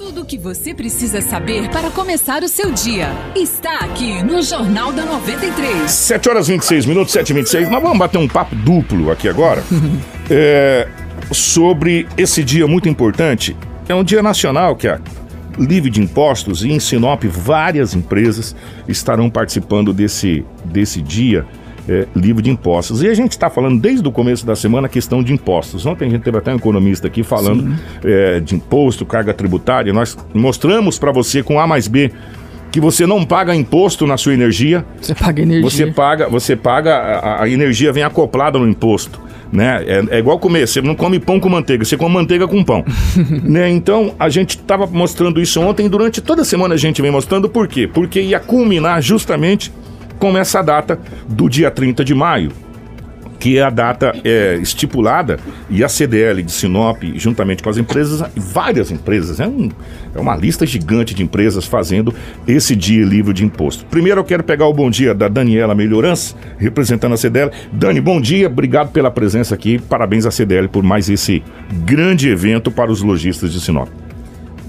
Tudo o que você precisa saber para começar o seu dia está aqui no Jornal da 93. 7 horas 26 minutos, 7 e 26 Nós vamos bater um papo duplo aqui agora é, sobre esse dia muito importante. É um dia nacional que é livre de impostos e em Sinop várias empresas estarão participando desse, desse dia é, livre de impostos. E a gente está falando desde o começo da semana a questão de impostos. Ontem a gente teve até um economista aqui falando é, de imposto, carga tributária. Nós mostramos para você com A mais B que você não paga imposto na sua energia. Você paga energia. Você paga, você paga a, a energia vem acoplada no imposto. Né? É, é, igual comer, você não come pão com manteiga, você come manteiga com pão. né? Então, a gente estava mostrando isso ontem, durante toda a semana a gente vem mostrando por quê? Porque ia culminar justamente com essa data do dia 30 de maio, que é a data é, estipulada, e a CDL de Sinop, juntamente com as empresas, várias empresas, é, um, é uma lista gigante de empresas fazendo esse dia livre de imposto. Primeiro eu quero pegar o bom dia da Daniela Melhorança, representando a CDL. Dani, bom dia, obrigado pela presença aqui, parabéns à CDL por mais esse grande evento para os lojistas de Sinop.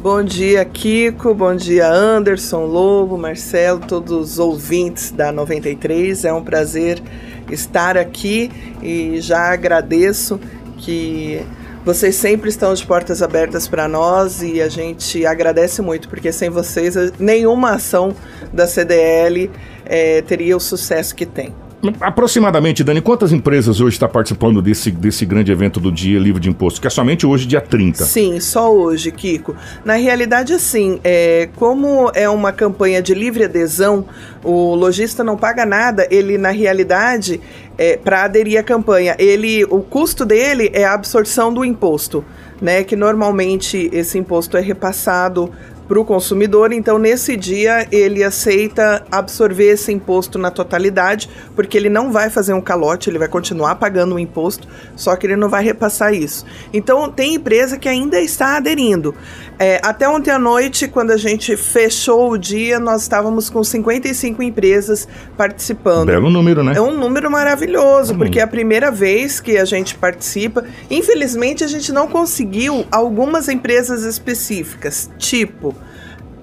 Bom dia, Kiko. Bom dia, Anderson, Lobo, Marcelo, todos os ouvintes da 93. É um prazer estar aqui e já agradeço que vocês sempre estão de portas abertas para nós e a gente agradece muito, porque sem vocês nenhuma ação da CDL é, teria o sucesso que tem. Aproximadamente, Dani, quantas empresas hoje estão participando desse, desse grande evento do Dia Livre de Imposto? Que é somente hoje, dia 30. Sim, só hoje, Kiko. Na realidade, assim, é, como é uma campanha de livre adesão, o lojista não paga nada, ele, na realidade, é, para aderir à campanha, ele, o custo dele é a absorção do imposto. Né, que normalmente esse imposto é repassado para o consumidor. Então, nesse dia, ele aceita absorver esse imposto na totalidade, porque ele não vai fazer um calote, ele vai continuar pagando o imposto, só que ele não vai repassar isso. Então, tem empresa que ainda está aderindo. É, até ontem à noite, quando a gente fechou o dia, nós estávamos com 55 empresas participando. Belo número, né? É um número maravilhoso, hum. porque é a primeira vez que a gente participa. Infelizmente, a gente não conseguiu algumas empresas específicas, tipo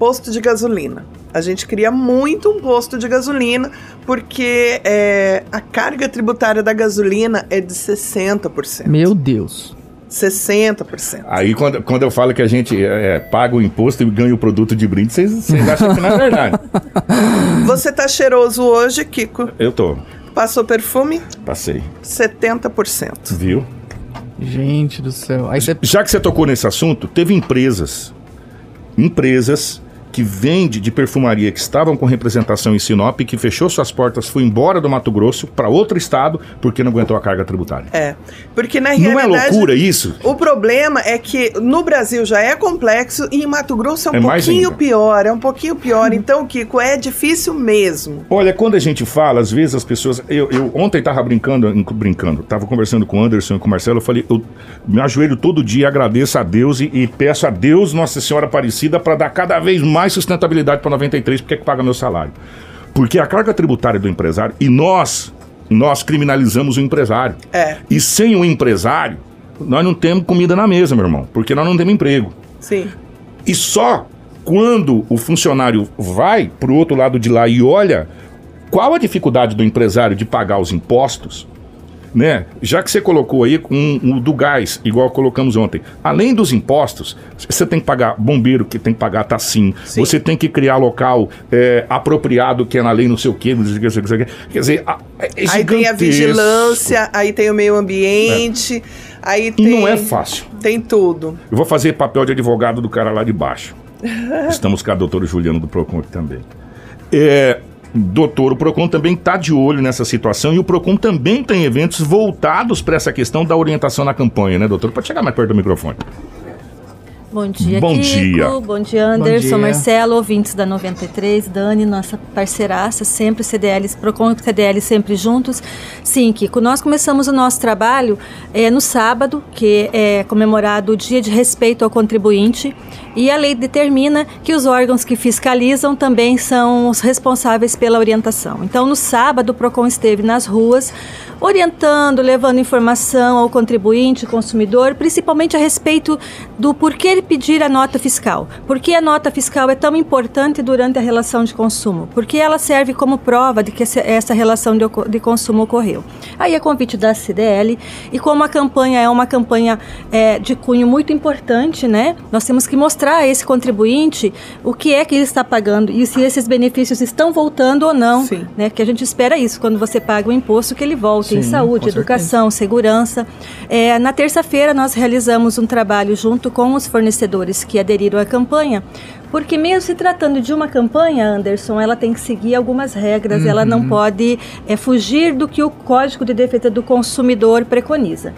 posto de gasolina. A gente queria muito um posto de gasolina, porque é, a carga tributária da gasolina é de 60%. Meu Deus. 60%. Aí quando, quando eu falo que a gente é, paga o imposto e ganha o produto de brinde, vocês, acham que não é verdade. Você tá cheiroso hoje, Kiko? Eu tô. Passou perfume? Passei. 70%. Viu? Gente do céu. Aí cê... Já que você tocou nesse assunto, teve empresas, empresas que vende de perfumaria que estavam com representação em Sinop, que fechou suas portas, foi embora do Mato Grosso para outro estado porque não aguentou a carga tributária. É, porque na realidade... Não é loucura isso? O problema é que no Brasil já é complexo e em Mato Grosso é um é pouquinho pior, é um pouquinho pior. Então, Kiko, é difícil mesmo. Olha, quando a gente fala, às vezes as pessoas... Eu, eu ontem tava brincando, brincando, tava conversando com o Anderson e com o Marcelo, eu falei, eu me ajoelho todo dia, agradeço a Deus e, e peço a Deus, Nossa Senhora Aparecida, para dar cada vez mais mais sustentabilidade para 93, porque é que paga meu salário? Porque a carga tributária do empresário, e nós, nós criminalizamos o empresário. É. E sem o empresário, nós não temos comida na mesa, meu irmão, porque nós não temos emprego. Sim. E só quando o funcionário vai para o outro lado de lá e olha qual a dificuldade do empresário de pagar os impostos, né? Já que você colocou aí com o do gás, igual colocamos ontem, além dos impostos, você tem que pagar bombeiro que tem que pagar TACIM, Sim. você tem que criar local é, apropriado que é na lei não sei o quê, quer dizer, é aí tem a vigilância, aí tem o meio ambiente, é. aí tem... E não é fácil. Tem tudo. Eu vou fazer papel de advogado do cara lá de baixo. Estamos com a doutora Juliana do Procon também. É, Doutor, o PROCON também está de olho nessa situação e o PROCON também tem eventos voltados para essa questão da orientação na campanha, né, doutor? Pode chegar mais perto do microfone. Bom dia, Bom Kiko. dia. Bom dia, Anderson, Bom dia. Marcelo, ouvintes da 93, Dani, nossa parceiraça, sempre CDL, Procon e CDL sempre juntos. Sim, Kiko, nós começamos o nosso trabalho é, no sábado, que é comemorado o Dia de Respeito ao Contribuinte. E a lei determina que os órgãos que fiscalizam também são os responsáveis pela orientação. Então, no sábado, o PROCON esteve nas ruas orientando, levando informação ao contribuinte, consumidor, principalmente a respeito do porquê pedir a nota fiscal. Por que a nota fiscal é tão importante durante a relação de consumo? Porque ela serve como prova de que essa relação de, consumo ocorreu. Aí é convite da CDL e como a campanha é uma campanha é, de cunho muito importante, né? Nós temos que mostrar a esse contribuinte o que é que ele está pagando e se esses benefícios estão voltando ou não, Sim. né? Que a gente espera isso quando você paga o imposto que ele volte Sim, em saúde, educação, segurança. É, na terça-feira nós realizamos um trabalho junto com os fornecedores que aderiram à campanha, porque mesmo se tratando de uma campanha, Anderson, ela tem que seguir algumas regras, uhum. ela não uhum. pode é, fugir do que o Código de Defesa do Consumidor preconiza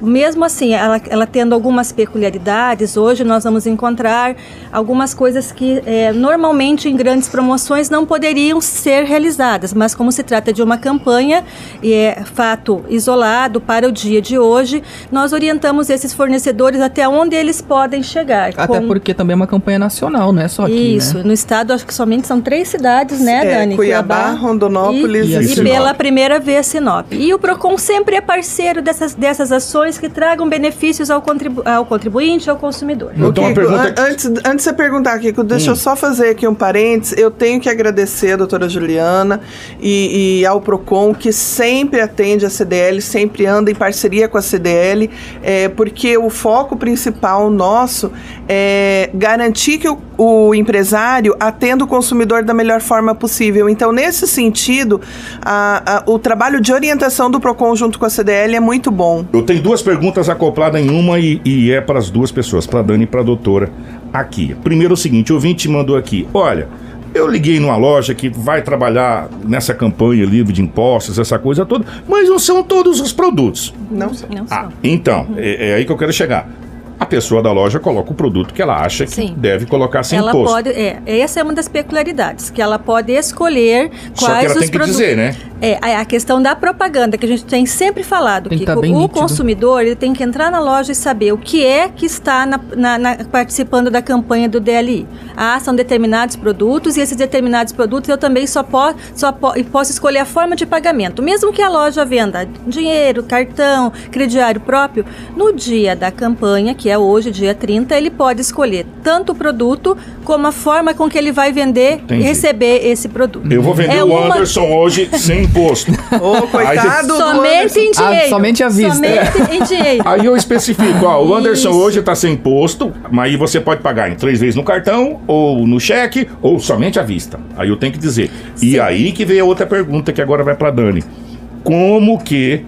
mesmo assim, ela, ela, tendo algumas peculiaridades, hoje nós vamos encontrar algumas coisas que é, normalmente em grandes promoções não poderiam ser realizadas, mas como se trata de uma campanha e é fato isolado para o dia de hoje, nós orientamos esses fornecedores até onde eles podem chegar. Até com... porque também é uma campanha nacional, não é só aqui, Isso, né? no estado acho que somente são três cidades, né, é, Dani? Cuiabá, Cuiabá Rondonópolis e, e, e, e pela primeira vez Sinop. E o PROCON sempre é parceiro dessas, dessas ações ações que tragam benefícios ao, contribu ao contribuinte, ao consumidor. Então, Kiko, pergunta... antes, antes de você perguntar, Kiko, deixa hum. eu só fazer aqui um parênteses. Eu tenho que agradecer a doutora Juliana e, e, ao PROCON, que sempre atende a CDL, sempre anda em parceria com a CDL, é, porque o foco principal nosso é garantir que o, o empresário atenda o consumidor da melhor forma possível. Então, nesse sentido, a, a, o trabalho de orientação do PROCON junto com a CDL é muito bom. Eu tenho duas perguntas acopladas em uma e, e é para as duas pessoas, para a Dani e para a doutora aqui. Primeiro o seguinte, o ouvinte mandou aqui, olha, eu liguei numa loja que vai trabalhar nessa campanha livre de impostos, essa coisa toda, mas não são todos os produtos. Não são. Não ah, então, é, é aí que eu quero chegar a pessoa da loja coloca o produto que ela acha que Sim. deve colocar sem ela imposto. Pode, é, essa é uma das peculiaridades, que ela pode escolher quais Só que ela os tem que dizer, né? É, a questão da propaganda, que a gente tem sempre falado, tem que, que tá o nítido. consumidor ele tem que entrar na loja e saber o que é que está na, na, na, participando da campanha do DLI. Ah, são determinados produtos e esses determinados produtos eu também só, po, só po, posso escolher a forma de pagamento. Mesmo que a loja venda dinheiro, cartão, crediário próprio, no dia da campanha, que é hoje, dia 30, ele pode escolher tanto o produto como a forma com que ele vai vender Entendi. e receber esse produto. Eu vou vender é o uma... Anderson hoje sem imposto. Ô, coitado. Somente em dinheiro. Ah, somente à vista. Somente em dinheiro. Aí eu especifico, ó, o Anderson Isso. hoje está sem imposto, mas aí você pode pagar em três vezes no cartão, ou no cheque, ou somente à vista. Aí eu tenho que dizer. Sim. E aí que vem a outra pergunta que agora vai para Dani. Como que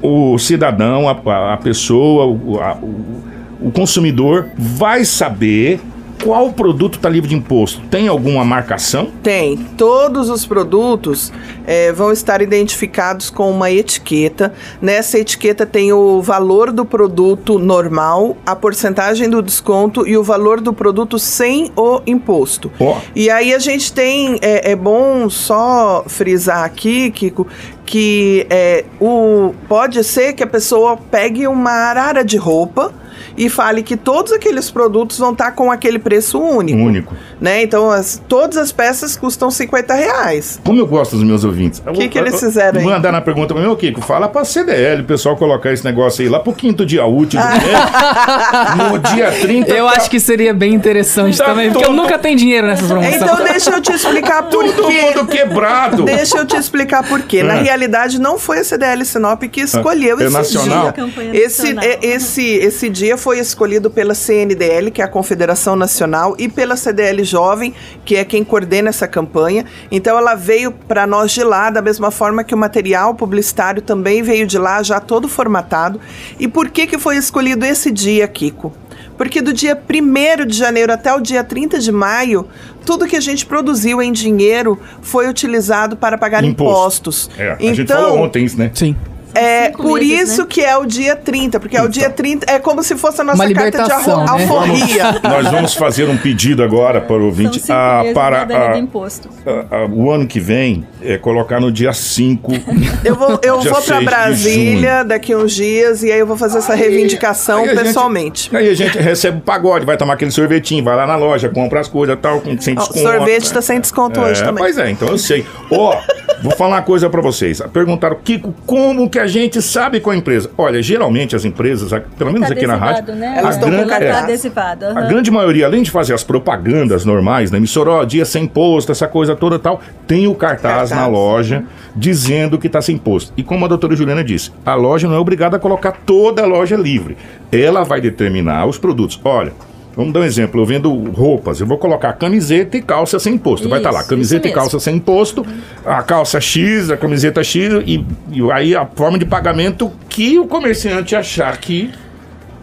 o cidadão, a, a pessoa, o, a, o, o consumidor vai saber qual produto está livre de imposto? Tem alguma marcação? Tem. Todos os produtos é, vão estar identificados com uma etiqueta. Nessa etiqueta tem o valor do produto normal, a porcentagem do desconto e o valor do produto sem o imposto. Oh. E aí a gente tem, é, é bom só frisar aqui, Kiko, que é, o, pode ser que a pessoa pegue uma arara de roupa e fale que todos aqueles produtos vão estar tá com aquele preço único. Único. Né? Então, as, todas as peças custam 50 reais. Como eu gosto dos meus ouvintes. O que, que eles fizeram aí? Mandar na pergunta para mim, o Kiko, fala para CDL, o pessoal colocar esse negócio aí lá pro quinto dia útil do mês. no dia 30. Eu tá... acho que seria bem interessante tá também, porque eu nunca tenho dinheiro nessas promoções. Então, deixa eu te explicar por quê. Todo mundo quebrado. Deixa eu te explicar por quê. É. Na realidade, não foi a CDL Sinop que escolheu é. esse nacional? dia. Esse, esse, esse dia foi escolhido pela CNDL, que é a Confederação Nacional, e pela CDL Jovem, que é quem coordena essa campanha. Então ela veio para nós de lá, da mesma forma que o material publicitário também veio de lá, já todo formatado. E por que, que foi escolhido esse dia, Kiko? Porque do dia 1 de janeiro até o dia 30 de maio, tudo que a gente produziu em dinheiro foi utilizado para pagar Imposto. impostos. É, a então, gente falou ontem isso, né? Sim É por meses, isso né? que é o dia 30, porque é o Então. dia 30, é como se fosse a nossa Uma carta de libertação, alro- né? alforria. Nós vamos fazer um pedido agora para o São ouvinte cinco ah, meses para ah, ah, o ano que vem é colocar no dia 5. Eu vou, eu vou 6 para Brasília daqui uns dias e aí eu vou fazer essa reivindicação Aí a gente- pessoalmente. aí a gente recebe o pagode, vai tomar aquele sorvetinho, vai lá na loja, compra as coisas tal, com, sem desconto. sorvete né? tá sem desconto É, hoje também. Pois é, então eu sei. Ó, vou falar uma coisa pra vocês. Perguntaram, Kiko, como que a gente sabe qual é a empresa? Olha, geralmente as empresas, pelo menos Tá aqui na rádio, né? Elas a estão com grande, cartaz. é, adesivado. a grande maioria, além de fazer as propagandas normais na emissora, ó, dia sem imposto, essa coisa toda tal, tem o cartaz, Cartaz. na loja dizendo que está sem imposto. E como a doutora Juliana disse, a loja não é obrigada a colocar toda a loja livre. Ela vai determinar os produtos. Olha. Vamos dar um exemplo. Eu vendo roupas, eu vou colocar camiseta e calça sem imposto. vai estar lá, Isso, camiseta isso e calça sem imposto, a calça X, a camiseta X e, e aí a forma de pagamento que o comerciante achar que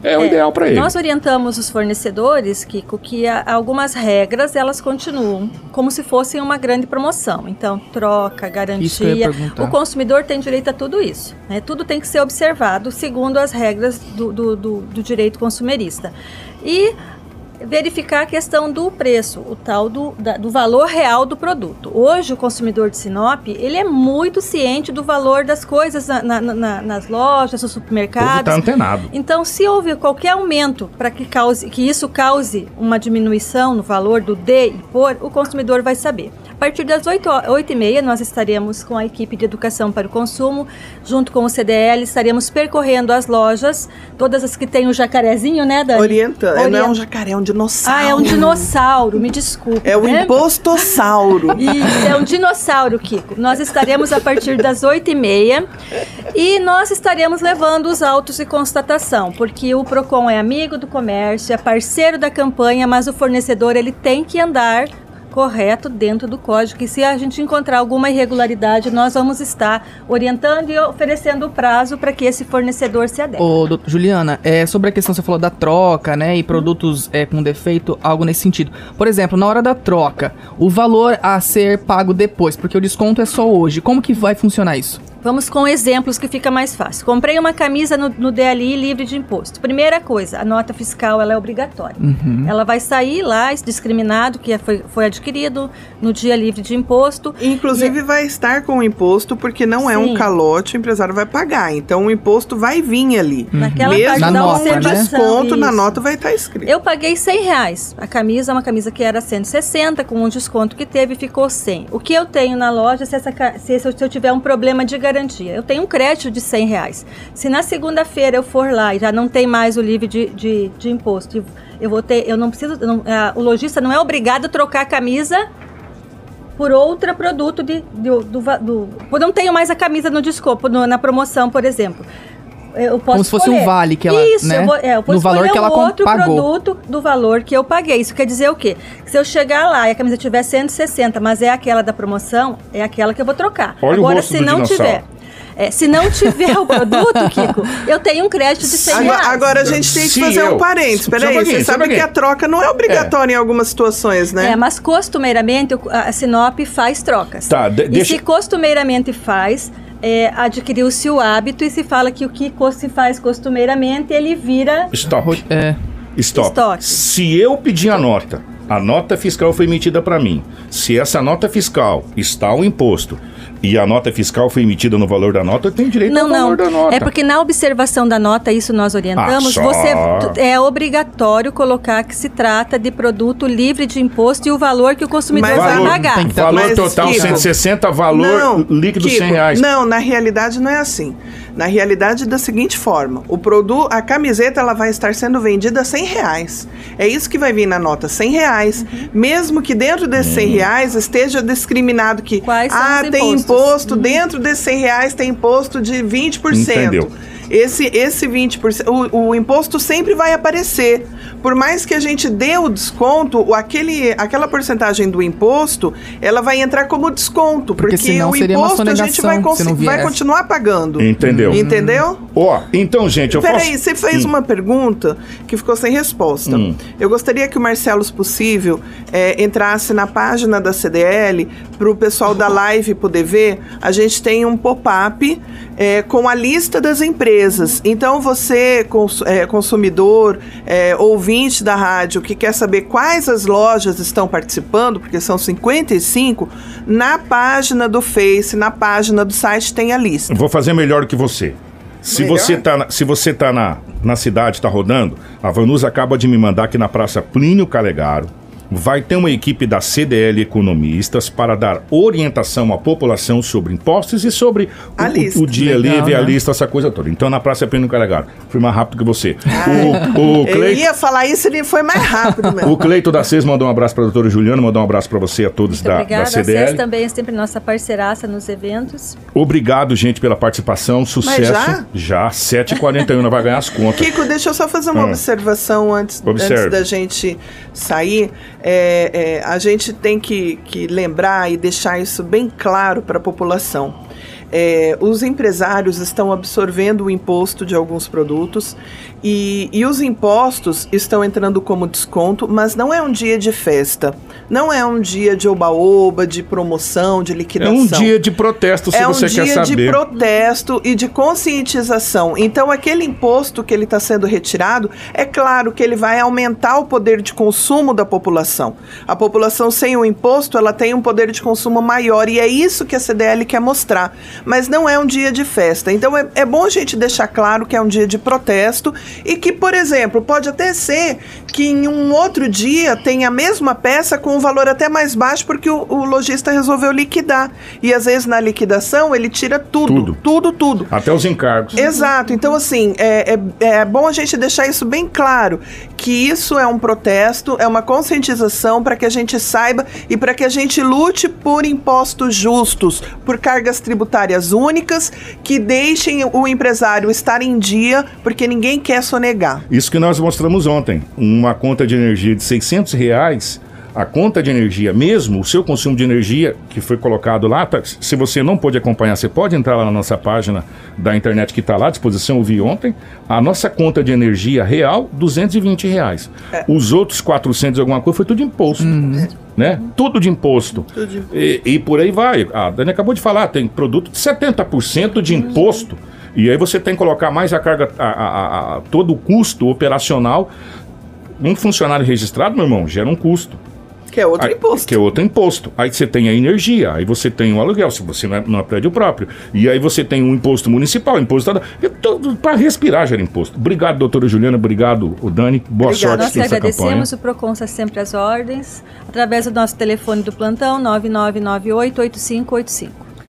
é o ideal para ele. Nós orientamos os fornecedores, Kiko, que algumas regras elas continuam como se fossem uma grande promoção. Então, troca, Isso garantia. O consumidor tem direito a tudo isso. né? Tudo tem que ser observado segundo as regras do, do, do- do direito consumerista. E verificar a questão do preço, o tal do, da- do valor real do produto. Hoje, o consumidor de Sinop, ele é muito ciente do valor das coisas na- na- na- nas lojas, nos povo supermercados. tá antenado. Então, se houve qualquer aumento para que, cause, que isso cause uma diminuição no valor do D e por, o consumidor vai saber. A partir das 8, ho- 8 e meia, nós estaremos com a equipe de educação para o consumo, junto com o CDL, estaremos percorrendo as lojas, todas as que têm o jacarezinho, né, Dani? Orientando. É, Não é um jacaré, é um dinossauro. Ah, é um dinossauro, me desculpe. É o né? impostossauro. Isso, é um dinossauro, Kiko. Nós estaremos a partir das 8h30 e nós estaremos levando os autos de constatação, porque o PROCON é amigo do comércio, é parceiro da campanha, mas o fornecedor ele tem que andar correto dentro do código. E se a gente encontrar alguma irregularidade, nós vamos estar orientando e oferecendo o prazo para que esse fornecedor se adeque. Ô, doutor Juliana, é, sobre a questão que você falou da troca, né, e produtos é, com defeito, algo nesse sentido. Por exemplo, na hora da troca, o valor a ser pago depois, porque o desconto é só hoje, como que vai funcionar isso? Vamos com exemplos que fica mais fácil. Comprei uma camisa no, no DLI livre de imposto. Primeira coisa, a nota fiscal ela é obrigatória. Ela vai sair lá, discriminado que foi, foi adquirido no dia livre de imposto. Inclusive vai estar com o imposto, porque não é um Sim. calote, o empresário vai pagar. Então o imposto vai vir ali. Naquela Mesmo parte Na da nota, observação. desconto, na isso. nota vai estar escrito. Eu paguei 100 reais. A camisa, uma camisa que era 160, com um desconto que teve, ficou 100. O que eu tenho na loja, se, essa, se, eu- se eu tiver um problema de garantia? Eu tenho um crédito de 100 reais. Se na segunda-feira eu for lá e já não tem mais o livre de, de, de imposto, eu vou ter, eu não preciso, não- ah, o lojista não é obrigado a trocar a camisa por outro produto de, do, do, va- do- eu não tenho mais a camisa no desconto, na promoção, por exemplo. Eu posso Como se fosse um escolher. vale que ela, Isso, né, eu vou, é, eu posso no valor escolher que ela um outro pagou. produto do valor que eu paguei. Isso quer dizer o quê? Que se eu chegar lá e a camisa tiver 160, mas é aquela da promoção, é aquela que eu vou trocar. Olha o Agora, rosto se do não dinossauro. tiver. é, se não tiver o produto, Kiko, eu tenho um crédito de 100 Agora, reais. agora a gente tem que fazer eu- um parênteses. Um Peraí, você um sabe que a troca não é obrigatória em algumas situações, né? É, mas costumeiramente a Sinop faz trocas. Tá, de- e deixa- se costumeiramente faz, é, adquiriu-se o hábito e se fala que o que se faz costumeiramente, ele vira Stop. É, Stop. Estoque. Se eu pedir a nota, a nota fiscal foi emitida para mim. Se essa nota fiscal está o imposto e a nota fiscal foi emitida no valor da nota, eu tenho direito Não, ao não. valor da nota. É porque na observação da nota, isso nós orientamos, Ah, você é obrigatório colocar que se trata de produto livre de imposto e o valor que o consumidor Mas vai valor, pagar. tem valor Mas, total Kiko, 160, valor líquido Kiko, 100 reais. Não, na realidade não é assim. Na realidade, da seguinte forma: o produto, a camiseta, ela vai estar sendo vendida a 100 reais. É isso que vai vir na nota, 100 reais. Uhum. Mesmo que dentro desses 100 reais esteja discriminado que Quais são ah, os tem impostos? Imposto, dentro desses 100 reais tem imposto de 20%. Entendeu. Esse, esse 20%, o, o imposto sempre vai aparecer. Por mais que a gente dê o desconto, o- aquele, aquela porcentagem do imposto, ela vai entrar como desconto. Porque Porque, senão o seria uma imposto a gente vai, vai continuar pagando. Entendeu? Entendeu? Ó, então, gente, eu Peraí, faço... você fez Hum. uma pergunta que ficou sem resposta. Hum. Eu gostaria que o Marcelo, se possível, é, entrasse na página da CDL para o pessoal da live poder ver. A gente tem um pop-up é, com a lista das empresas. Então, você, cons- é, consumidor, é, ouvinte da rádio, que quer saber quais as lojas estão participando, porque são 55, na página do Face, na página do site, tem a lista. Vou fazer melhor que você. Se Melhor? você tá, na, se você tá na, na cidade, tá rodando, a Vanusa acaba de me mandar aqui na Praça Plínio Calegaro. Vai ter uma equipe da CDL Economistas para dar orientação à população sobre impostos e sobre A o, lista. o, dia Legal, livre, a né? lista, essa coisa toda. Então, na Praça Plínio Calegaro. Fui mais rápido que você. O, o Eu ia falar isso, ele foi mais rápido mesmo. o Cleito da CES mandou um abraço para a doutora Juliana, mandou um abraço para você e a todos Muito da, da obrigada. A CDL. SES também é sempre nossa parceiraça nos eventos. Obrigado, gente, pela participação. Sucesso. já? Já, 7h41 vai ganhar as contas. Kiko, deixa eu só fazer uma Ah. observação antes, antes da gente sair. É, é, a gente tem que, que lembrar e deixar isso bem claro para a população. É, os empresários estão absorvendo o imposto de alguns produtos e, e os impostos estão entrando como desconto, mas não é um dia de festa, não é um dia de oba-oba, de promoção, de É liquidação. um dia de protesto, se É um você dia quer de saber. protesto e de conscientização. Então, aquele imposto que ele está sendo retirado, é claro que ele vai aumentar o poder de consumo da população. A população sem o imposto, ela tem um poder de consumo maior e é isso que a CDL quer mostrar. Mas não é um dia de festa. Então, é, é bom a gente deixar claro que é um dia de protesto e que, por exemplo, pode até ser que em um outro dia tenha a mesma peça com um valor até mais baixo porque o, o lojista resolveu liquidar. E às vezes na liquidação ele tira tudo, Tudo. tudo, tudo. Até os encargos. Exato, então assim, é, é, é bom a gente deixar isso bem claro, que isso é um protesto, é uma conscientização para que a gente saiba e para que a gente lute por impostos justos, por cargas tributárias únicas, que deixem o empresário estar em dia, porque ninguém quer sonegar. Isso que nós mostramos ontem. Uma conta de energia de 600 reais. A conta de energia, mesmo o seu consumo de energia que foi colocado lá, tá- se você não pôde acompanhar, você pode entrar lá na nossa página da internet que está lá à disposição, eu vi ontem. A nossa conta de energia real, 220 reais. Os outros 400 e alguma coisa foi tudo de imposto. Né? Tudo de imposto. Tudo de- E, e por aí vai. A Dani acabou de falar, tem produto de 70% de imposto. E aí você tem que colocar mais a carga, a- a- a- a- todo o custo operacional. Um funcionário registrado, meu irmão, gera um custo. Que é outro Aí- imposto. Que é outro imposto. Aí você tem a energia, aí você tem o aluguel, se você não é, não é prédio próprio. E aí você tem um imposto municipal, imposto para respirar gera imposto. Obrigado, doutora Juliana, obrigado, o Dani. Boa Obrigada. sorte Nós que nessa campanha. agradecemos, o PROCON está sempre às ordens, através do nosso telefone do plantão 99988585.